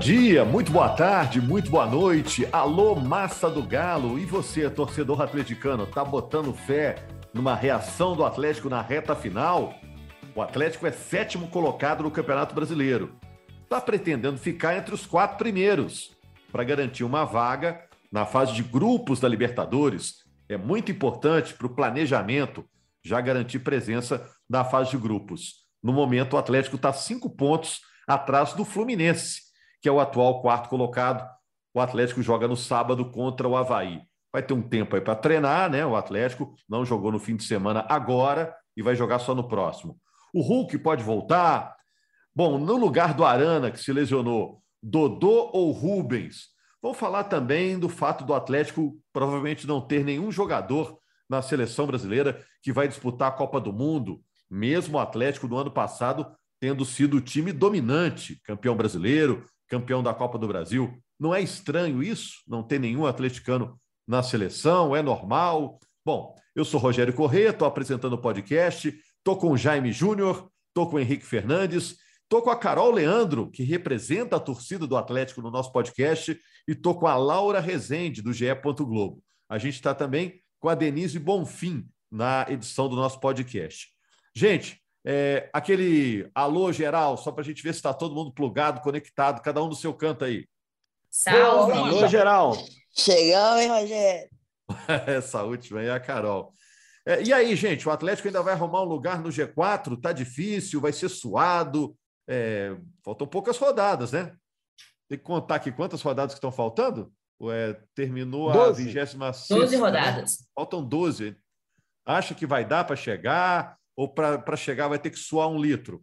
Dia, muito boa tarde, muito boa noite. Alô, massa do Galo. E você, torcedor atleticano, tá botando fé numa reação do Atlético na reta final? O Atlético é sétimo colocado no Campeonato Brasileiro. Está pretendendo ficar entre os quatro primeiros para garantir uma vaga na fase de grupos da Libertadores. É muito importante para o planejamento já garantir presença na fase de grupos. No momento, o Atlético está cinco pontos atrás do Fluminense, que é o atual quarto colocado. O Atlético joga no sábado contra o Havaí. Vai ter um tempo aí para treinar, né? O Atlético não jogou no fim de semana agora e vai jogar só no próximo. O Hulk pode voltar. Bom, no lugar do Arana, que se lesionou, Dodô ou Rubens? Vamos falar também do fato do Atlético provavelmente não ter nenhum jogador na seleção brasileira que vai disputar a Copa do Mundo. Mesmo o Atlético do ano passado tendo sido o time dominante, campeão brasileiro, campeão da Copa do Brasil. Não é estranho isso? Não ter nenhum atleticano na seleção? É normal? Bom, eu sou Rogério Corrêa, estou apresentando o podcast, estou com o Jaime Júnior, estou com o Henrique Fernandes, estou com a Carol Leandro, que representa a torcida do Atlético no nosso podcast, e estou com a Laura Rezende, do GE. Globo. A gente está também com a Denise Bonfim, na edição do nosso podcast. Gente, é, aquele alô geral, só para a gente ver se está todo mundo plugado, conectado, cada um no seu canto aí. Salve! Alô, geral! Chegou, hein, Rogério? Essa última aí é a Carol. É, e aí, gente, o Atlético ainda vai arrumar um lugar no G4? Tá difícil, vai ser suado. É, faltam poucas rodadas, né? Tem que contar aqui quantas rodadas que estão faltando? É, terminou a 26 12 rodadas. Né? Faltam 12. Acha que vai dar para chegar? Ou para chegar vai ter que suar um litro?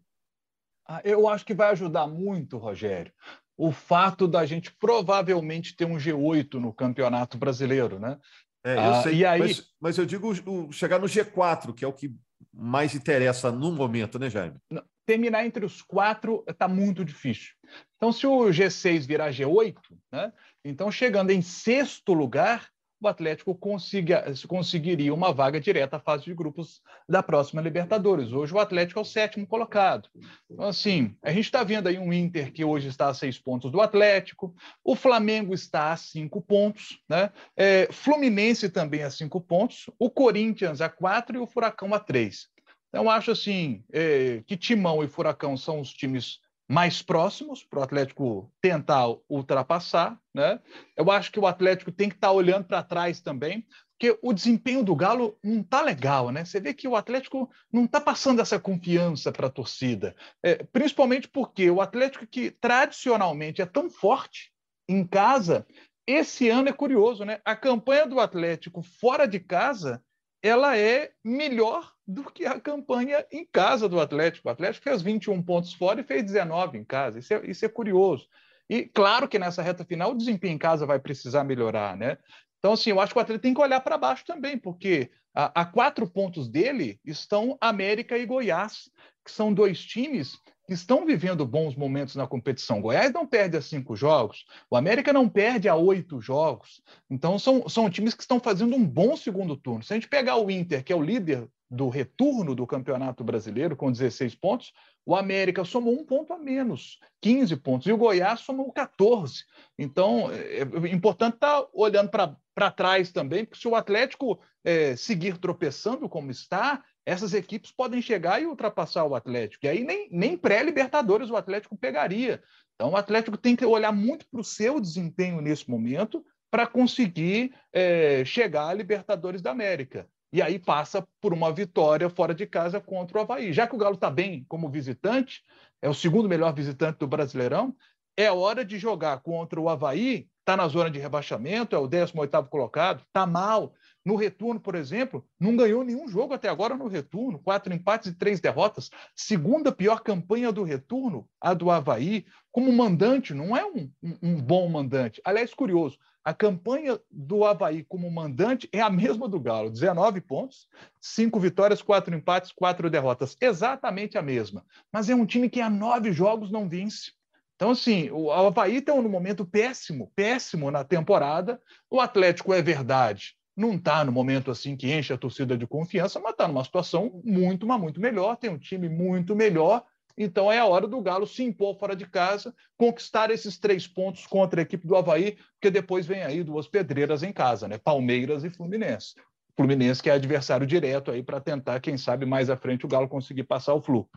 Ah, eu acho que vai ajudar muito, Rogério, o fato da gente provavelmente ter um G8 no Campeonato Brasileiro, né? É, eu ah, sei, e aí... mas, mas eu digo o, chegar no G4, que é o que mais interessa no momento, né, Jaime? Terminar entre os quatro está muito difícil. Então, se o G6 virar G8, né, então chegando em sexto lugar, o Atlético consiga, conseguiria uma vaga direta à fase de grupos da próxima Libertadores. Hoje o Atlético é o sétimo colocado. Então, assim, a gente está vendo aí um Inter que hoje está a seis pontos do Atlético, o Flamengo está a cinco pontos, né? É, Fluminense também a cinco pontos, o Corinthians a quatro e o Furacão a três. Então, acho assim é, que Timão e Furacão são os times mais próximos para o Atlético tentar ultrapassar. Né? Eu acho que o Atlético tem que estar tá olhando para trás também, porque o desempenho do Galo não está legal. Né? Você vê que o Atlético não está passando essa confiança para a torcida, é, principalmente porque o Atlético, que tradicionalmente é tão forte em casa, esse ano é curioso, né? A campanha do Atlético fora de casa ela é melhor do que a campanha em casa do Atlético. O Atlético fez 21 pontos fora e fez 19 em casa. Isso é, isso é curioso. E claro que nessa reta final o desempenho em casa vai precisar melhorar, né? Então, assim, eu acho que o Atlético tem que olhar para baixo também, porque a, a, quatro pontos dele estão América e Goiás, que são dois times que estão vivendo bons momentos na competição. Goiás não perde a cinco jogos, o América não perde a oito jogos. Então, são, são times que estão fazendo um bom segundo turno. Se a gente pegar o Inter, que é o líder do retorno do Campeonato Brasileiro, com 16 pontos, o América somou um ponto a menos, 15 pontos, e o Goiás somou 14. Então, é, é importante estar tá olhando para trás também, porque se o Atlético é, seguir tropeçando como está, essas equipes podem chegar e ultrapassar o Atlético. E aí nem, nem pré-Libertadores o Atlético pegaria. Então, o Atlético tem que olhar muito para o seu desempenho nesse momento para conseguir é, chegar à Libertadores da América e aí passa por uma vitória fora de casa contra o Havaí. Já que o Galo está bem como visitante, é o segundo melhor visitante do Brasileirão, é hora de jogar contra o Havaí está na zona de rebaixamento, é o 18º colocado, está mal. No retorno, por exemplo, não ganhou nenhum jogo até agora no retorno, quatro empates e três derrotas. Segunda pior campanha do retorno, a do Havaí, como mandante, não é um, um, um bom mandante. Aliás, curioso, a campanha do Havaí como mandante é a mesma do Galo: 19 pontos, cinco vitórias, quatro empates, quatro derrotas. Exatamente a mesma. Mas é um time que há nove jogos não vence. Então, assim, o Havaí está num momento péssimo, péssimo na temporada. O Atlético é verdade. Não está no momento assim que enche a torcida de confiança, mas está numa situação muito, mas muito melhor. Tem um time muito melhor. Então é a hora do Galo se impor fora de casa, conquistar esses três pontos contra a equipe do Havaí, porque depois vem aí duas pedreiras em casa, né? Palmeiras e Fluminense. Fluminense que é adversário direto aí para tentar, quem sabe, mais à frente o Galo conseguir passar o Flu.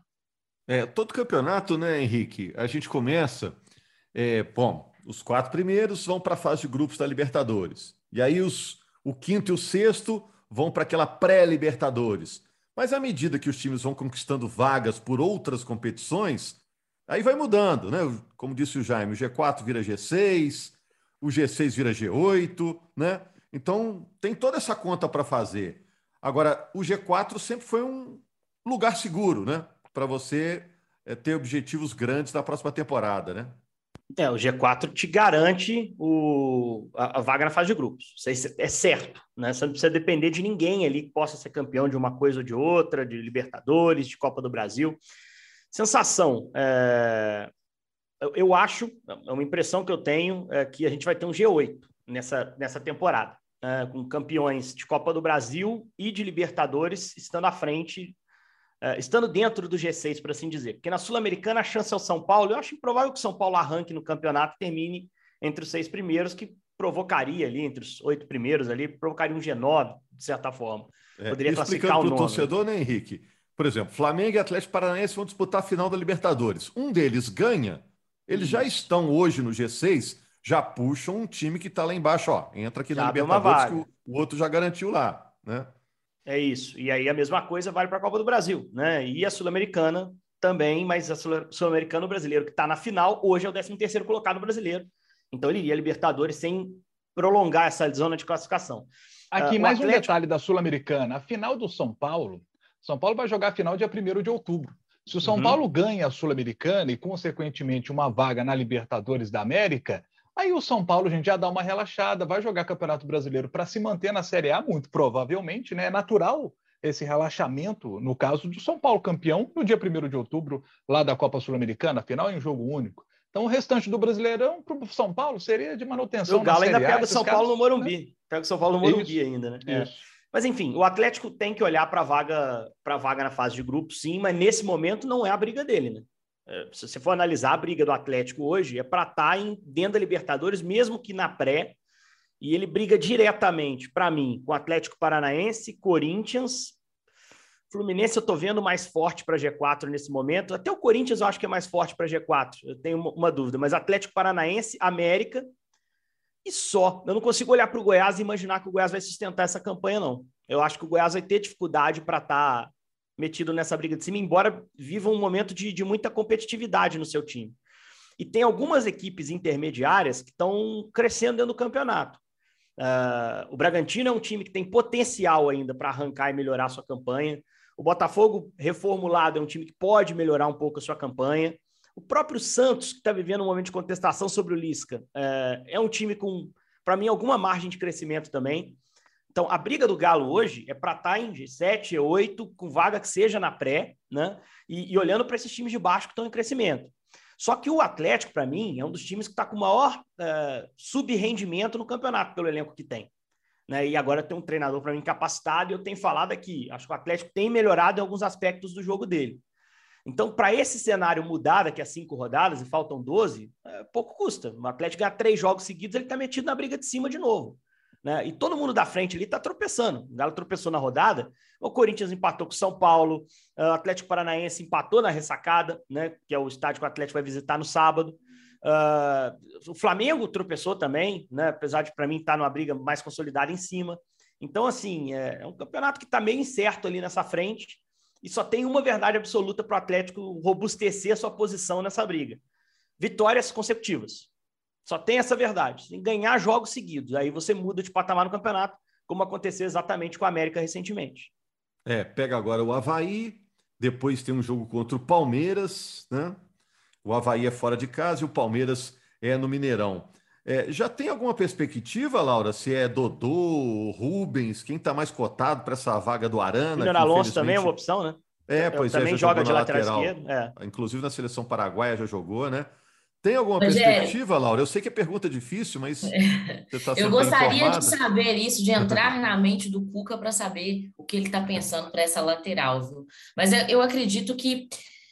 É, todo campeonato, né, Henrique? A gente começa. É, bom, os quatro primeiros vão para a fase de grupos da Libertadores. E aí os, o quinto e o sexto vão para aquela pré-Libertadores. Mas à medida que os times vão conquistando vagas por outras competições, aí vai mudando, né? Como disse o Jaime, o G4 vira G6, o G6 vira G8, né? Então tem toda essa conta para fazer. Agora, o G4 sempre foi um lugar seguro, né? para você é, ter objetivos grandes na próxima temporada, né? É, o G4 te garante o, a, a, vaga na fase de grupos. Isso é certo, né? Você não precisa depender de ninguém ali que possa ser campeão de uma coisa ou de outra, de Libertadores, de Copa do Brasil. Sensação. É... Eu, eu acho, é uma impressão que eu tenho, é que a gente vai ter um G8 nessa, nessa temporada, né? com campeões de Copa do Brasil e de Libertadores estando à frente Uh, estando dentro do G6, por assim dizer. Porque na Sul-Americana a chance é o São Paulo. Eu acho improvável que o São Paulo arranque no campeonato e termine entre os seis primeiros, que provocaria ali, entre os oito primeiros ali, provocaria um G9, de certa forma. É, Poderia classificar o nome. torcedor, né, Henrique? Por exemplo, Flamengo e Atlético Paranaense vão disputar a final da Libertadores. Um deles ganha, eles já estão hoje no G6, já puxam um time que está lá embaixo, ó, entra aqui já na Libertadores que o, o outro já garantiu lá, né? É isso. E aí a mesma coisa vale para a Copa do Brasil, né? E a Sul-Americana também, mas a Sul-Americana, o brasileiro que está na final, hoje é o 13 terceiro colocado brasileiro. Então ele iria Libertadores sem prolongar essa zona de classificação. Aqui uh, mais Atlético... um detalhe da Sul-Americana. A final do São Paulo, São Paulo vai jogar a final dia 1 de outubro. Se o São uhum. Paulo ganha a Sul-Americana e, consequentemente, uma vaga na Libertadores da América, Aí o São Paulo, a gente já dá uma relaxada, vai jogar Campeonato Brasileiro para se manter na Série A, muito provavelmente, né? É natural esse relaxamento, no caso do São Paulo, campeão no dia 1 de outubro, lá da Copa Sul-Americana, final em jogo único. Então, o restante do Brasileirão para o São Paulo seria de manutenção. O Galo ainda pega o São Paulo no Morumbi. Né? Pega o São Paulo no Morumbi isso, ainda, né? É. Mas enfim, o Atlético tem que olhar para a vaga, para vaga na fase de grupo, sim, mas nesse momento não é a briga dele, né? É, se você for analisar a briga do Atlético hoje, é para estar tá em, dentro da Libertadores, mesmo que na pré, e ele briga diretamente, para mim, com Atlético Paranaense, Corinthians, Fluminense eu estou vendo mais forte para G4 nesse momento. Até o Corinthians eu acho que é mais forte para G4. Eu tenho uma, uma, dúvida. Mas Atlético Paranaense, América e só. Eu não consigo olhar para o Goiás e imaginar que o Goiás vai sustentar essa campanha, não. Eu acho que o Goiás vai ter dificuldade para estar tá metido nessa briga de cima, embora viva um momento de, de muita competitividade no seu time. E tem algumas equipes intermediárias que estão crescendo dentro do campeonato. Uh, o Bragantino é um time que tem potencial ainda para arrancar e melhorar sua campanha. O Botafogo, reformulado, é um time que pode melhorar um pouco a sua campanha. O próprio Santos, que está vivendo um momento de contestação sobre o Lisca, uh, é um time com, para mim, alguma margem de crescimento também. Então, a briga do Galo hoje é para estar tá em G7, G8, com vaga que seja na pré, né? E, e olhando para esses times de baixo que estão em crescimento. Só que o Atlético, para mim, é um dos times que está com o maior uh, subrendimento no campeonato, pelo elenco que tem. Né? E agora tem um treinador para mim capacitado, e eu tenho falado aqui, acho que o Atlético tem melhorado em alguns aspectos do jogo dele. Então, para esse cenário mudar daqui a cinco rodadas, e faltam 12, é, pouco custa. O Atlético ganhar três jogos seguidos, ele está metido na briga de cima de novo. Né? E todo mundo da frente ali está tropeçando. O Galo tropeçou na rodada. O Corinthians empatou com o São Paulo. O Atlético Paranaense empatou na ressacada, né? que é o estádio que o Atlético vai visitar no sábado. Uh, o Flamengo tropeçou também, né? apesar de, para mim, estar tá numa briga mais consolidada em cima. Então, assim, é, é um campeonato que está meio incerto ali nessa frente. E só tem uma verdade absoluta para o Atlético robustecer a sua posição nessa briga: vitórias consecutivas. Só tem essa verdade. Tem que ganhar jogos seguidos. Aí você muda de patamar no campeonato, como aconteceu exatamente com a América recentemente. É, pega agora o Havaí, depois tem um jogo contra o Palmeiras, né? O Havaí é fora de casa e o Palmeiras é no Mineirão. É, já tem alguma perspectiva, Laura, se é Dodô, Rubens, quem está mais cotado para essa vaga do Arana? Júnior Alonso também é uma opção, né? É, pois Eu, é. Também joga de lateral, lateral esquerdo. É. Inclusive na seleção paraguaia já jogou, né? Tem alguma perspectiva, Laura? Eu sei que é pergunta difícil, mas tá Eu gostaria de saber isso, de entrar na mente do Cuca para saber o que ele está pensando para essa lateral, viu? Mas eu acredito que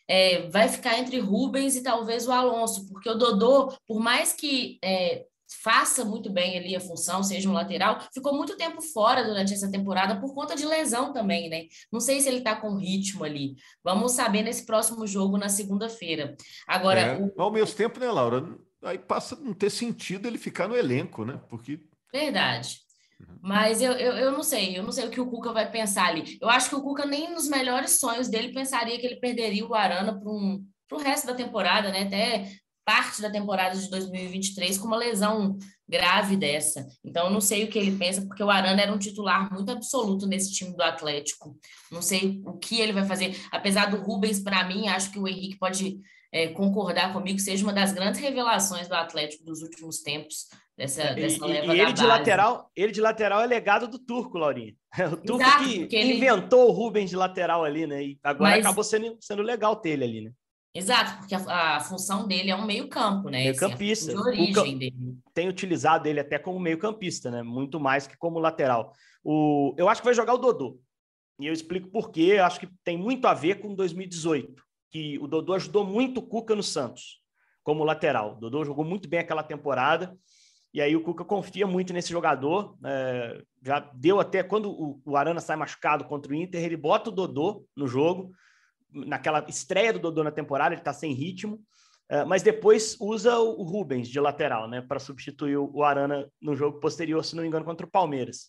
é, vai ficar entre Rubens e talvez o Alonso, porque o Dodô, por mais que é, faça muito bem ali a função, seja um lateral, ficou muito tempo fora durante essa temporada por conta de lesão também, né? Não sei se ele tá com ritmo ali. Vamos saber nesse próximo jogo na segunda-feira. Agora. É, o... Ao mesmo tempo, né, Laura? Aí passa a não ter sentido ele ficar no elenco, né? Porque. Verdade. Uhum. Mas eu, eu, eu não sei, eu não sei o que o Cuca vai pensar ali. Eu acho que o Cuca nem nos melhores sonhos dele pensaria que ele perderia o Arana para um, o resto da temporada, né? Até parte da temporada de 2023 com uma lesão grave dessa. Então, eu não sei o que ele pensa, porque o Arana era um titular muito absoluto nesse time do Atlético. Não sei o que ele vai fazer. Apesar do Rubens, para mim, acho que o Henrique pode é, concordar comigo, seja uma das grandes revelações do Atlético dos últimos tempos. Dessa, dessa e, leva e ele de lateral, ele de lateral é legado do Turco, Laurinha. O Turco Exato, que inventou ele... o Rubens de lateral ali, né? E agora Mas... acabou sendo, sendo legal ter ele ali, né? Exato, porque a, a, função dele é um meio-campo, né? Meio-campista. Assim, origem dele. Tem utilizado ele até como meio-campista, né? Muito mais que como lateral. O, eu acho que vai jogar o Dodô. E eu explico por quê. Eu acho que tem muito a ver com 2018, que o Dodô ajudou muito o Cuca no Santos, como lateral. O Dodô jogou muito bem aquela temporada. E aí o Cuca confia muito nesse jogador. É, já deu até quando o, o Arana sai machucado contra o Inter, ele bota o Dodô no jogo naquela estreia do Dodô na temporada, ele está sem ritmo, uh, mas depois usa o, Rubens de lateral, né, para substituir o, Arana no jogo posterior, se não me engano, contra o Palmeiras.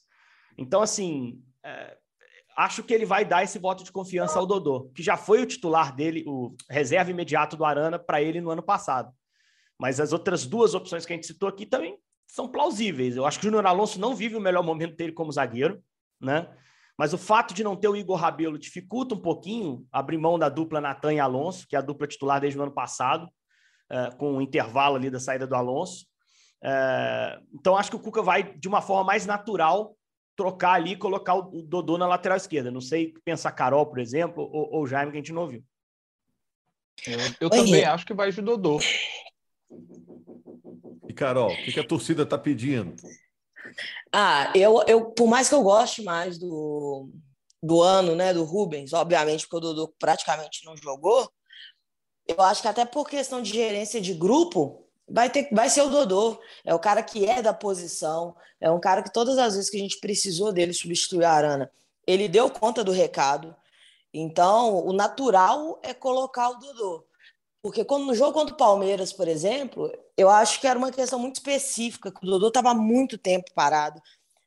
Então, assim, uh, acho que ele vai dar esse voto de confiança ao Dodô, que já foi o titular dele, o reserva imediato do Arana para ele no ano passado. Mas as outras duas opções que a gente citou aqui também são plausíveis. Eu acho que o Júnior Alonso não vive o melhor momento dele como zagueiro, né? Mas o fato de não ter o Igor Rabelo dificulta um pouquinho abrir mão da dupla Natan e Alonso, que é a dupla titular desde o ano passado, é, com o um intervalo ali da saída do Alonso. É, então, acho que o Cuca vai, de uma forma mais natural, trocar ali e colocar o Dodô na lateral esquerda. Não sei pensar Carol, por exemplo, ou, o Jaime, que a gente não ouviu. Eu, eu também acho que vai de Dodô. E Carol, o que, que a torcida está pedindo? Ah, eu, eu, por mais que eu goste mais do, do ano, né, do Rubens, obviamente, porque o Dodô praticamente não jogou, eu acho que até por questão de gerência de grupo, vai, ter, vai ser o Dodô. É o cara que é da posição, é um cara que todas as vezes que a gente precisou dele substituir a Arana, ele deu conta do recado. Então, o natural é colocar o Dodô. Porque quando no jogo contra o Palmeiras, por exemplo, eu acho que era uma questão muito específica, que o Dodô estava muito tempo parado,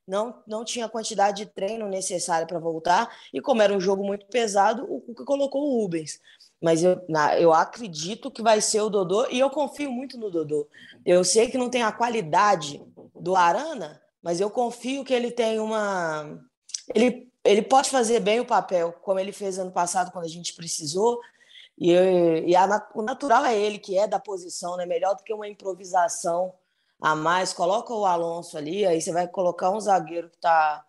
não, não tinha a quantidade de treino necessária para voltar, e como era um jogo muito pesado, o Cuca colocou o Rubens. Mas eu, na, eu acredito que vai ser o Dodô, e eu confio muito no Dodô. Eu sei que não tem a qualidade do Arana, mas eu confio que ele tem uma. Ele, ele pode fazer bem o papel, como ele fez ano passado, quando a gente precisou, e, e a, o natural é ele, que é da posição, né? Melhor do que uma improvisação a mais. Coloca o Alonso ali, aí você vai colocar um zagueiro que está.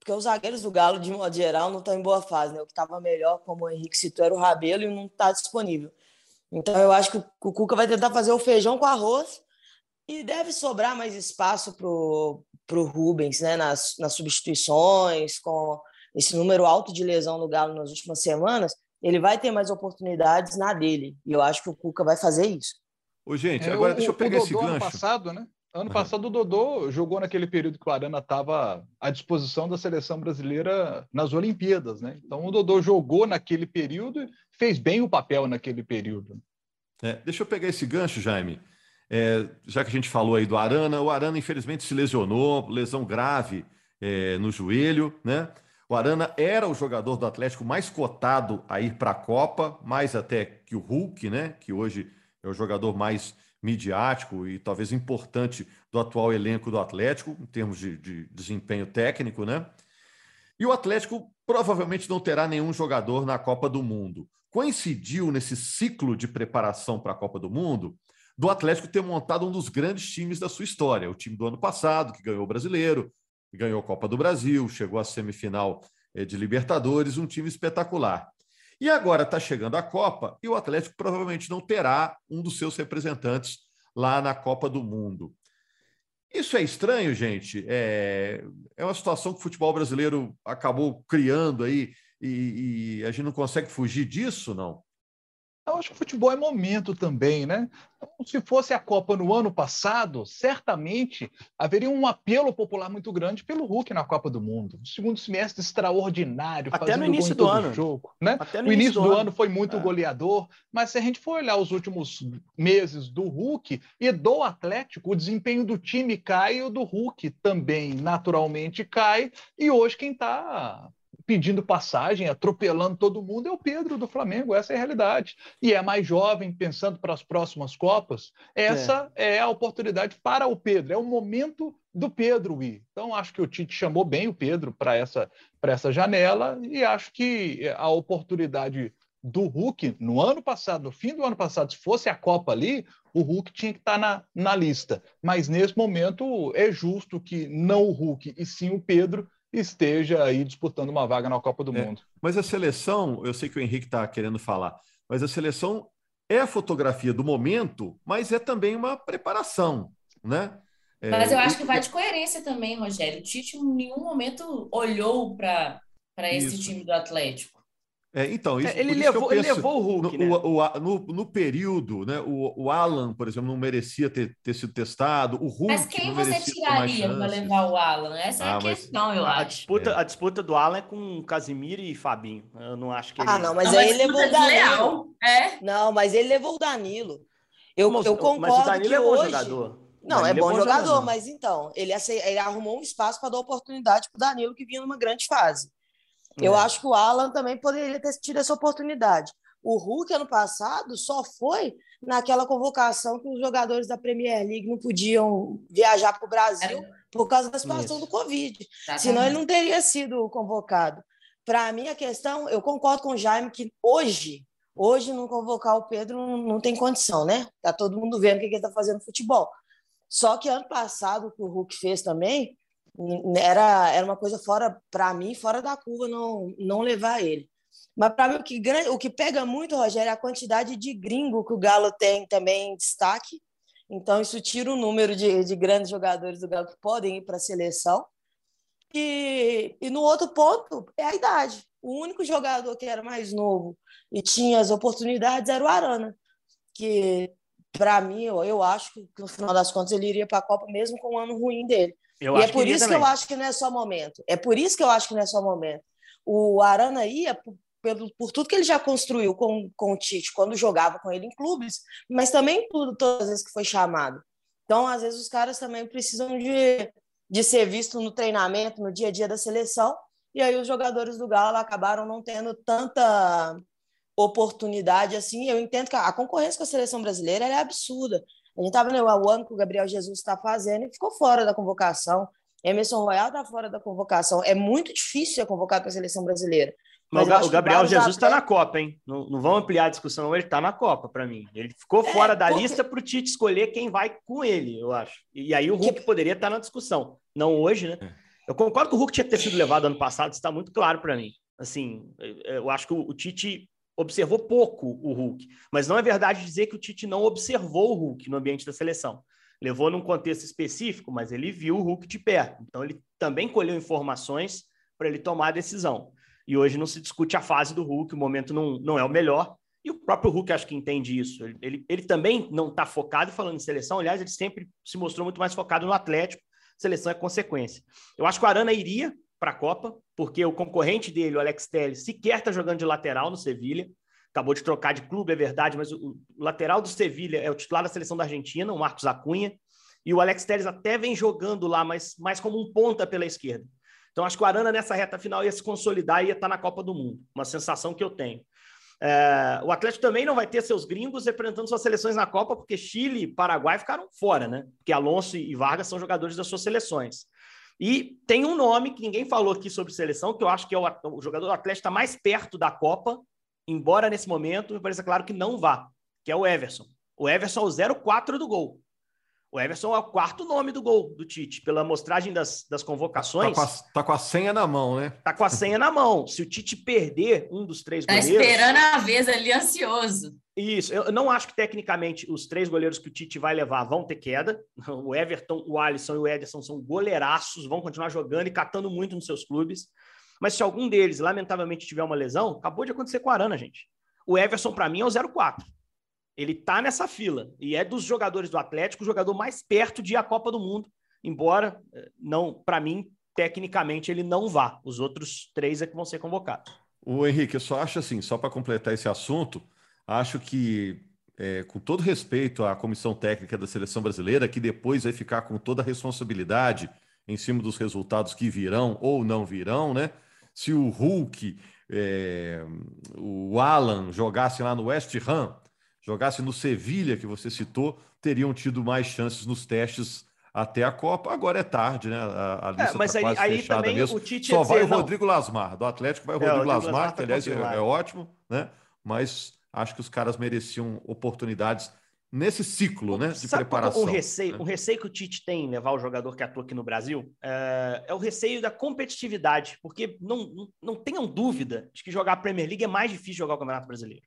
Porque os zagueiros do Galo, de modo geral, não estão em boa fase, né? O que estava melhor, como o Henrique citou, era o Rabelo e não está disponível. Então eu acho que o Cuca vai tentar fazer o feijão com arroz e deve sobrar mais espaço para o Rubens, né? Nas, nas substituições, com esse número alto de lesão no Galo nas últimas semanas ele vai ter mais oportunidades na dele. E eu acho que o Cuca vai fazer isso. Ô, gente, é, agora o, deixa eu pegar esse gancho. Ano passado, né? Ano uhum. passado, o Dodô jogou naquele período que o Arana estava à disposição da seleção brasileira nas Olimpíadas, né? Então, o Dodô jogou naquele período e fez bem o papel naquele período. É, deixa eu pegar esse gancho, Jaime. É, já que a gente falou aí do Arana, o Arana infelizmente se lesionou, lesão grave é, no joelho, né? O Arana era o jogador do Atlético mais cotado a ir para a Copa, mais até que o Hulk, né? Que hoje é o jogador mais midiático e talvez importante do atual elenco do Atlético, em termos de, de desempenho técnico, né? E o Atlético provavelmente não terá nenhum jogador na Copa do Mundo. Coincidiu nesse ciclo de preparação para a Copa do Mundo do Atlético ter montado um dos grandes times da sua história, o time do ano passado, que ganhou o Brasileiro, ganhou a Copa do Brasil, chegou à semifinal eh, de Libertadores, um time espetacular. E agora está chegando a Copa e o Atlético provavelmente não terá um dos seus representantes lá na Copa do Mundo. Isso é estranho, gente. É, é uma situação que o futebol brasileiro acabou criando aí e, e a gente não consegue fugir disso, não? Eu acho que o futebol é momento também, né? Então, se fosse a Copa no ano passado, certamente haveria um apelo popular muito grande pelo Hulk na Copa do Mundo. Um segundo semestre extraordinário, até no início do ano. Jogo, né? Até no o início, do, do ano. ano foi muito é. goleador, mas se a gente for olhar os últimos meses do Hulk e do Atlético, o desempenho do time cai e o do Hulk também naturalmente cai. E hoje quem está pedindo passagem, atropelando todo mundo, é o Pedro do Flamengo. Essa é a realidade. E é mais jovem, pensando para as próximas Copas. Essa é. é a oportunidade para o Pedro. É o momento do Pedro ir. Então, acho que o Tite chamou bem o Pedro para essa, essa janela e acho que a oportunidade do Hulk no ano passado, no fim do ano passado, se fosse a Copa ali, o Hulk tinha que estar tá na, na lista. Mas nesse momento é justo que não o Hulk e sim o Pedro esteja aí disputando uma vaga na Copa do é, Mundo. Mas a seleção, eu sei que o Henrique está querendo falar, mas a seleção é a fotografia do momento, mas é também uma preparação, né? É, mas eu acho que vai de coerência também, Rogério. O Tite em nenhum momento olhou para esse time do Atlético. É, então, isso, é, ele, levou, penso, ele levou o Hulk, no, né? O, o, no, no, período, né? O, o Alan, por exemplo, não merecia ter, ter sido testado. O Hulk. Mas quem você tiraria para levar o Alan? Essa ah, é a ah, questão, eu a acho. Disputa, é. A disputa do Alan é com Casimiro e Fabinho. Eu não acho que ele... Ah, não, mas não, aí ele levou o Danilo. É? Não, mas ele levou o Danilo. Eu, mas, eu concordo mas o Danilo que é bom hoje... jogador. Não, é bom, é bom jogador, jogador, mas então, ele, ele arrumou um espaço para dar oportunidade para o Danilo, que vinha numa grande fase. Eu é. acho que o Alan também poderia ter tido essa oportunidade. O Hulk, ano passado, só foi naquela convocação que os jogadores da Premier League não podiam viajar para o Brasil é. por causa da situação Isso. do Covid. Exatamente. Senão ele não teria sido convocado. Para mim, a questão, eu concordo com o Jaime que hoje, hoje não convocar o Pedro não, não tem condição, né? Tá todo mundo vendo o que ele está fazendo no futebol. Só que ano passado, o que o Hulk fez também, era, era uma coisa fora, para mim, fora da curva não, não levar ele. Mas para mim, o que, o que pega muito, Rogério, é a quantidade de gringo que o Galo tem também em destaque. Então, isso tira o número de, de grandes jogadores do Galo que podem ir para a seleção. E, e no outro ponto é a idade. O único jogador que era mais novo e tinha as oportunidades era o Arana, que para mim, eu, eu acho que no final das contas ele iria para a Copa mesmo com um ano ruim dele. Eu e é por isso que eu acho que não é só momento. É por isso que eu acho que não é só momento. O Arana ia por, por, por tudo que ele já construiu com, com o Tite quando jogava com ele em clubes, mas também tudo, todas as vezes que foi chamado. Então, às vezes, os caras também precisam de, de ser visto no treinamento, no dia a dia da seleção, e aí os jogadores do Galo acabaram não tendo tanta oportunidade assim. Eu entendo que a concorrência com a seleção brasileira é absurda. A gente estava vendo o ano que o Gabriel Jesus está fazendo e ficou fora da convocação. Emerson Royal está fora da convocação. É muito difícil ser convocado para a seleção brasileira. Mas, Mas o Gabriel Jesus está até... na Copa, hein? Não, não vamos ampliar a discussão, ele está na Copa, para mim. Ele ficou é, fora da porque... lista para o Tite escolher quem vai com ele, eu acho. E aí o Hulk que... poderia estar tá na discussão. Não hoje, né? É. Eu concordo que o Hulk tinha que ter sido levado ano passado, isso está muito claro para mim. Assim, eu acho que o Tite observou pouco o Hulk. Mas não é verdade dizer que o Tite não observou o Hulk no ambiente da seleção. Levou num contexto específico, mas ele viu o Hulk de perto. Então ele também colheu informações para ele tomar a decisão. E hoje não se discute a fase do Hulk, o momento não, não é o melhor. E o próprio Hulk acho que entende isso. Ele, ele, ele também não está focado falando em seleção, aliás, ele sempre se mostrou muito mais focado no Atlético. Seleção é consequência. Eu acho que o Arana iria para a Copa, porque o concorrente dele, o Alex Telles, sequer está jogando de lateral no Sevilha. Acabou de trocar de clube, é verdade, mas o, lateral do Sevilha é o titular da seleção da Argentina, o Marcos Acunha. E o Alex Telles até vem jogando lá, mas mais como um ponta pela esquerda. Então, acho que o Arana nessa reta final ia se consolidar e ia estar tá na Copa do Mundo. Uma sensação que eu tenho. É, o Atlético também não vai ter seus gringos representando suas seleções na Copa, porque Chile e Paraguai ficaram fora, né? Porque Alonso e Vargas são jogadores das suas seleções. E tem um nome que ninguém falou aqui sobre seleção, que eu acho que é o, o jogador do Atlético está mais perto da Copa, embora nesse momento me pareça claro que não vá, que é o Everson. O Everson é o 04 do gol. O Everson é o quarto nome do gol do Tite, pela amostragem das, das convocações. Tá com, a, tá com, a, senha na mão, né? Tá com a senha na mão. Se o Tite perder um dos três tá goleiros. Tá esperando a vez ali, ansioso. Isso. Eu não acho que tecnicamente os três goleiros que o Tite vai levar vão ter queda. O Everton, o Alisson e o Ederson são goleiraços, vão continuar jogando e catando muito nos seus clubes. Mas se algum deles, lamentavelmente, tiver uma lesão, acabou de acontecer com a Arana, gente. O Everson, para mim, é o 04. Ele tá nessa fila e é dos jogadores do Atlético o jogador mais perto de ir à Copa do Mundo, embora eh, não, para mim, tecnicamente ele não vá. Os outros três é que vão ser convocados. O Henrique, eu só acho assim, só para completar esse assunto, acho que é, com todo respeito à comissão técnica da seleção brasileira, que depois vai ficar com toda a responsabilidade em cima dos resultados que virão ou não virão, né? Se o Hulk, é, o Alan jogasse lá no West Ham, jogasse no Sevilha, que você citou, teriam tido mais chances nos testes até a Copa. Agora é tarde, né? A, a lista é, mas tá aí, aí também mesmo. o Tite Só vai dizer, o Rodrigo não. Lasmar. Do Atlético vai o Rodrigo, é, o Rodrigo Lasmar, Lasmar, que aliás é, é, ótimo, né? Mas acho que os caras mereciam oportunidades nesse ciclo, né? De Sabe preparação. O receio, né? o receio que o Tite tem em levar o jogador que atua aqui no Brasil é, é o receio da competitividade, porque não, não, não tenham dúvida de que jogar a Premier League é mais difícil jogar o Campeonato Brasileiro.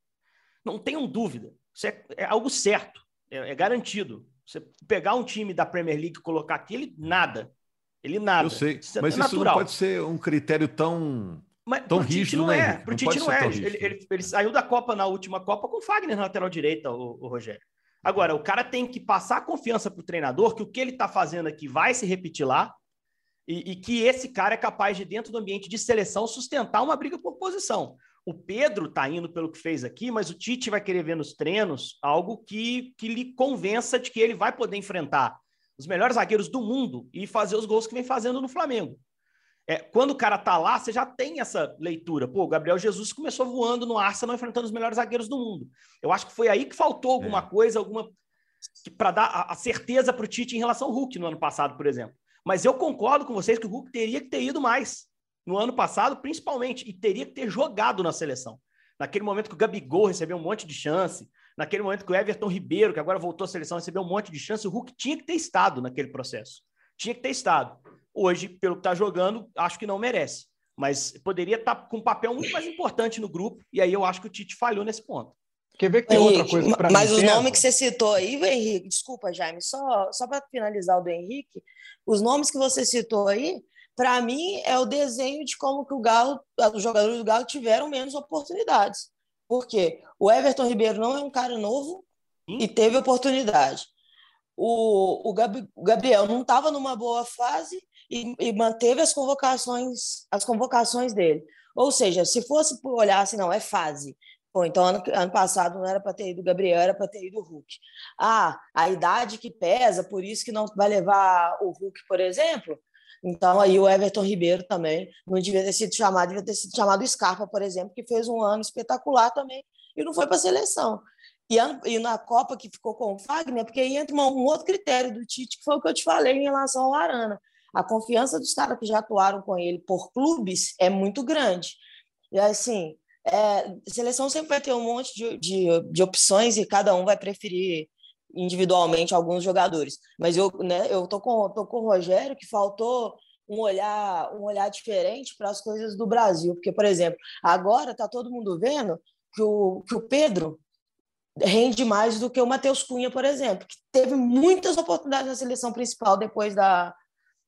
Não tenham dúvida. Isso é, é algo certo, é, é, garantido. Você pegar um time da Premier League e colocar aqui, ele nada. Ele nada. Eu sei, isso é mas isso não pode ser um critério tão, mas, tão rígido, não né? É. Pro Tite não é. Ele, ele, ele, saiu da Copa na última Copa com o Fagner na lateral direita, o, o Rogério. Agora, o cara tem que passar a confiança para o treinador que o que ele está fazendo aqui vai se repetir lá e, e, que esse cara é capaz de, dentro do ambiente de seleção, sustentar uma briga por posição. O Pedro está indo pelo que fez aqui, mas o Tite vai querer ver nos treinos algo que, que lhe convença de que ele vai poder enfrentar os melhores zagueiros do mundo e fazer os gols que vem fazendo no Flamengo. É, quando o cara tá lá, você já tem essa leitura. Pô, o Gabriel Jesus começou voando no Arsenal enfrentando os melhores zagueiros do mundo. Eu acho que foi aí que faltou alguma é. coisa, alguma para dar a, a certeza para o Tite em relação ao Hulk no ano passado, por exemplo. Mas eu concordo com vocês que o Hulk teria que ter ido mais no ano passado, principalmente, e teria que ter jogado na seleção. Naquele momento que o Gabigol recebeu um monte de chance, naquele momento que o Everton Ribeiro, que agora voltou à seleção, recebeu um monte de chance, o Hulk tinha que ter estado naquele processo. Tinha que ter estado. Hoje, pelo que está jogando, acho que não merece. Mas poderia estar tá com um papel muito mais importante no grupo, e aí eu acho que o Tite falhou nesse ponto. Quer ver que tem Henrique, outra coisa para Mas os nomes que você citou aí, Henrique, desculpa, Jaime, só, só para finalizar o do Henrique, os nomes que você citou aí, para mim, é o desenho de como que o Galo, os jogadores do Galo tiveram menos oportunidades. Por quê? O Everton Ribeiro não é um cara novo Sim. e teve oportunidade. O, o Gabriel não estava numa boa fase e, e, manteve as convocações, as convocações dele. Ou seja, se fosse olhar assim, não, é fase. Pô, então, ano, ano passado não era para ter ido o Gabriel, era para ter ido o Hulk. Ah, a idade que pesa, por isso que não vai levar o Hulk, por exemplo. Então, aí o Everton Ribeiro também não devia ter sido chamado, devia ter sido chamado Scarpa, por exemplo, que fez um ano espetacular também e não foi para a seleção. E, e, na Copa que ficou com o Fagner, porque aí entra um outro critério do Tite, que foi o que eu te falei em relação ao Arana. A confiança dos caras que já atuaram com ele por clubes é muito grande. E assim, é, seleção sempre vai ter um monte de, de, de opções e cada um vai preferir individualmente alguns jogadores. Mas eu, né, eu tô com, tô com o Rogério que faltou um olhar, um olhar diferente para as coisas do Brasil, porque por exemplo, agora tá todo mundo vendo que o, que o Pedro rende mais do que o Matheus Cunha, por exemplo, que teve muitas oportunidades na seleção principal depois da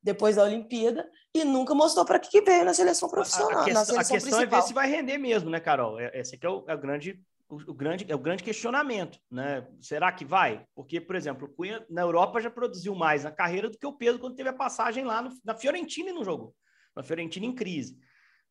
depois da Olimpíada e nunca mostrou para que, que veio na seleção profissional. A, a questão, a questão é ver se vai render mesmo, né, Carol? É, esse aqui é o, é o grande o, grande, é o grande questionamento, né? Será que vai? Porque, por exemplo, o Cunha na Europa já produziu mais na carreira do que o Pedro quando teve a passagem lá no, na Fiorentina e não jogou. Na Fiorentina em crise.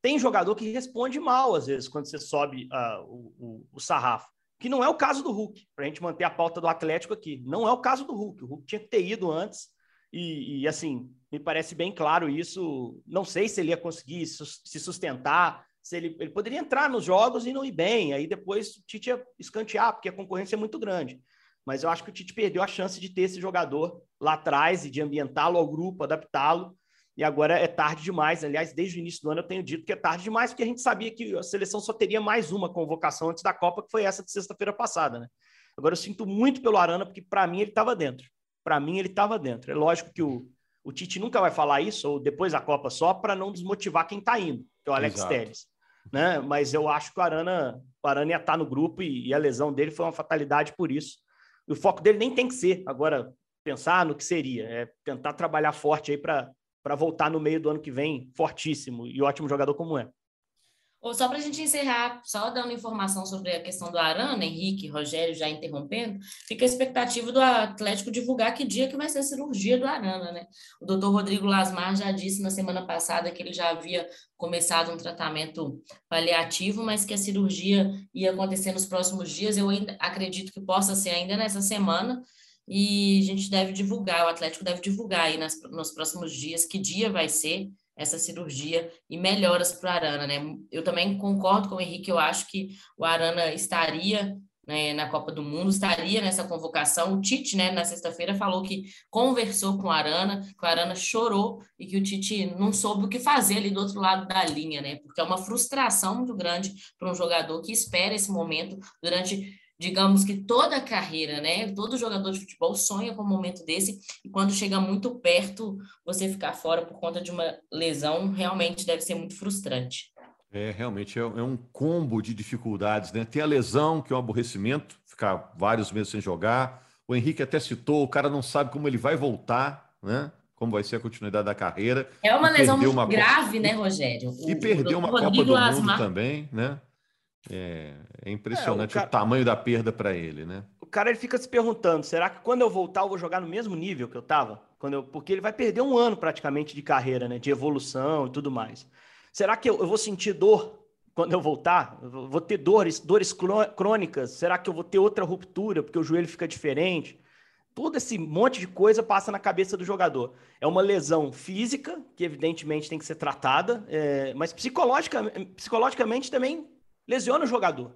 Tem jogador que responde mal, às vezes, quando você sobe uh, o, o, o, sarrafo. Que não é o caso do Hulk, para a gente manter a pauta do Atlético aqui. Não é o caso do Hulk. O Hulk tinha que ter ido antes. E, e assim, me parece bem claro isso. Não sei se ele ia conseguir se sustentar Se ele, ele poderia entrar nos jogos e não ir bem, aí depois o Tite ia escantear, porque a concorrência é muito grande. Mas eu acho que o Tite perdeu a chance de ter esse jogador lá atrás e de ambientá-lo ao grupo, adaptá-lo. E agora é tarde demais. Aliás, desde o início do ano eu tenho dito que é tarde demais, porque a gente sabia que a seleção só teria mais uma convocação antes da Copa, que foi essa de sexta-feira passada, né? Agora eu sinto muito pelo Arana, porque para mim ele estava dentro. Para mim ele estava dentro. É lógico que o, o Tite nunca vai falar isso, ou depois da Copa só, para não desmotivar quem está indo, que é o Alex Exato. Telles né? Mas eu acho que o Arana, o Arana ia estar tá no grupo e, e, a lesão dele foi uma fatalidade por isso. E o foco dele nem tem que ser agora pensar no que seria, é tentar trabalhar forte aí para voltar no meio do ano que vem fortíssimo e ótimo jogador como é. Só para a gente encerrar, só dando informação sobre a questão do Arana, Henrique, Rogério já interrompendo, fica a expectativa do Atlético divulgar que dia que vai ser a cirurgia do Arana, né? O doutor Rodrigo Lasmar já disse na semana passada que ele já havia começado um tratamento paliativo, mas que a cirurgia ia acontecer nos próximos dias. Eu ainda acredito que possa ser ainda nessa semana, e a gente deve divulgar, o Atlético deve divulgar aí nas, nos próximos dias que dia vai ser essa cirurgia e melhoras para o Arana, né? Eu também concordo com o Henrique, eu acho que o Arana estaria né, na Copa do Mundo, estaria nessa convocação. O Tite, né, na sexta-feira, falou que conversou com o Arana, que o Arana chorou e que o Tite não soube o que fazer ali do outro lado da linha, né? Porque é uma frustração muito grande para um jogador que espera esse momento durante digamos que toda a carreira, né? Todo jogador de futebol sonha com um momento desse e quando chega muito perto, você ficar fora por conta de uma lesão realmente deve ser muito frustrante. É, realmente é, é um combo de dificuldades, né? Tem a lesão, que é um aborrecimento, ficar vários meses sem jogar. O Henrique até citou, o cara não sabe como ele vai voltar, né? Como vai ser a continuidade da carreira. É uma lesão uma grave, Copa... né, Rogério? O, e perdeu uma Copa do Mundo também, né? É, é impressionante é, o, cara... o, tamanho da perda para ele, né? O cara ele fica se perguntando: será que quando eu voltar eu vou jogar no mesmo nível que eu estava? Quando eu... Porque ele vai perder um ano praticamente de carreira, né? De evolução e tudo mais. Será que eu, eu vou sentir dor quando eu voltar? Eu vou ter dores, dores crônicas? Será que eu vou ter outra ruptura porque o joelho fica diferente? Todo esse monte de coisa passa na cabeça do jogador. É uma lesão física, que evidentemente tem que ser tratada, é... mas psicológica, psicologicamente também lesiona o jogador.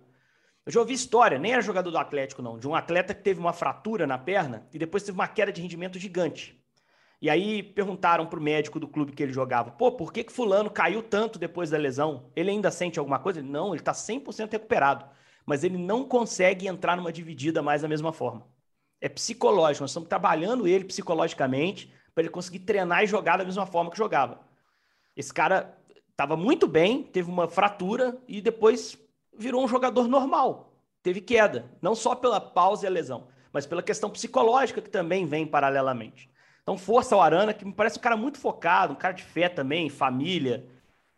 Eu já ouvi história, nem era jogador do Atlético, não, de um atleta que teve uma fratura na perna e depois teve uma queda de rendimento gigante. E aí perguntaram para o médico do clube que ele jogava: pô, por que, que Fulano caiu tanto depois da lesão? Ele ainda sente alguma coisa? Não, ele está 100% recuperado. Mas ele não consegue entrar numa dividida mais da mesma forma. É psicológico, nós estamos trabalhando ele psicologicamente para ele conseguir treinar e jogar da mesma forma que jogava. Esse cara estava muito bem, teve uma fratura e depois virou um jogador normal. Teve queda, não só pela pausa e a lesão, mas pela questão psicológica que também vem paralelamente. Então, força ao Arana, que me parece um cara muito focado, um cara de fé também, família.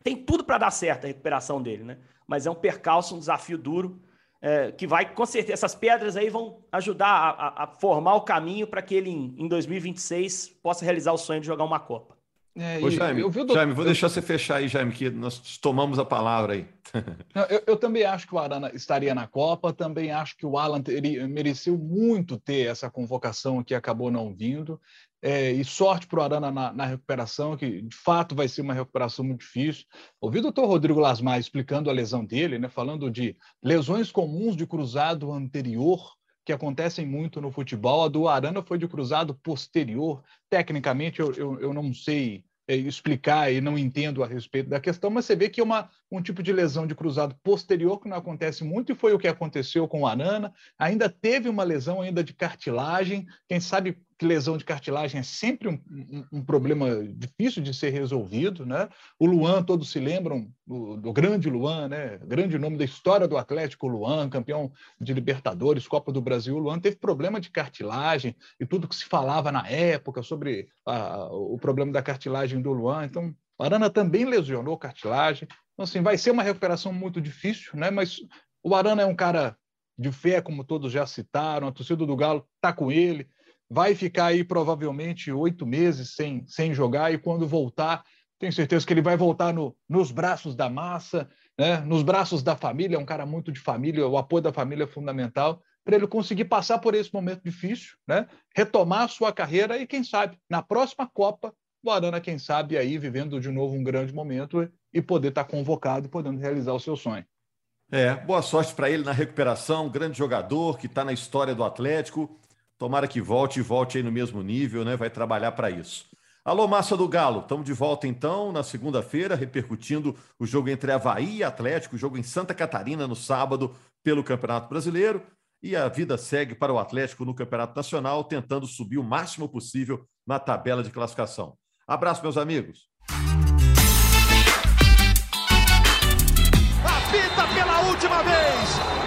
Tem tudo para dar certo a recuperação dele, né? Mas é um percalço, um desafio duro, é, que vai, com certeza, essas pedras aí vão ajudar a, a, a formar o caminho para que ele, em, em 2026, possa realizar o sonho de jogar uma Copa. É, Ô, Jaime, eu, eu do... Jaime, vou deixar você fechar aí, Jaime, que nós tomamos a palavra aí. Não, eu, eu, também acho que o Arana estaria na Copa, também acho que o Alan teria, mereceu muito ter essa convocação que acabou não vindo. É, e sorte para o Arana na, na, recuperação, que de fato vai ser uma recuperação muito difícil. Ouvi o doutor Rodrigo Lasmar explicando a lesão dele, né, falando de lesões comuns de cruzado anterior, que acontecem muito no futebol. A do Arana foi de cruzado posterior. Tecnicamente, eu, eu, eu não sei é, explicar e não entendo a respeito da questão, mas você vê que é uma, um tipo de lesão de cruzado posterior que não acontece muito, e foi o que aconteceu com o Arana. Ainda teve uma lesão ainda de cartilagem, quem sabe que lesão de cartilagem é sempre um, um, um, problema difícil de ser resolvido, né? O Luan, todos se lembram do, do, grande Luan, né? Grande nome da história do Atlético, Luan, campeão de Libertadores, Copa do Brasil. Luan teve problema de cartilagem e tudo que se falava na época sobre a, o problema da cartilagem do Luan. Então, Arana também lesionou cartilagem. Então, assim, vai ser uma recuperação muito difícil, né? Mas o Arana é um cara de fé, como todos já citaram, a torcida do Galo está com ele vai ficar aí provavelmente oito meses sem, sem jogar e quando voltar, tenho certeza que ele vai voltar no, nos braços da massa, né? nos braços da família, é um cara muito de família, o apoio da família é fundamental para ele conseguir passar por esse momento difícil, né? retomar a sua carreira e, quem sabe, na próxima Copa, o Arana, quem sabe, aí vivendo de novo um grande momento e poder estar convocado e podendo realizar o seu sonho. É, boa sorte para ele na recuperação, grande jogador que está na história do Atlético. Tomara que volte e volte aí no mesmo nível, né? Vai trabalhar para isso. Alô, Massa do Galo, estamos de volta então na segunda-feira, repercutindo o jogo entre Havaí e Atlético, o jogo em Santa Catarina no sábado pelo Campeonato Brasileiro. E a vida segue para o Atlético no Campeonato Nacional, tentando subir o máximo possível na tabela de classificação. Abraço, meus amigos. Apita pela última vez!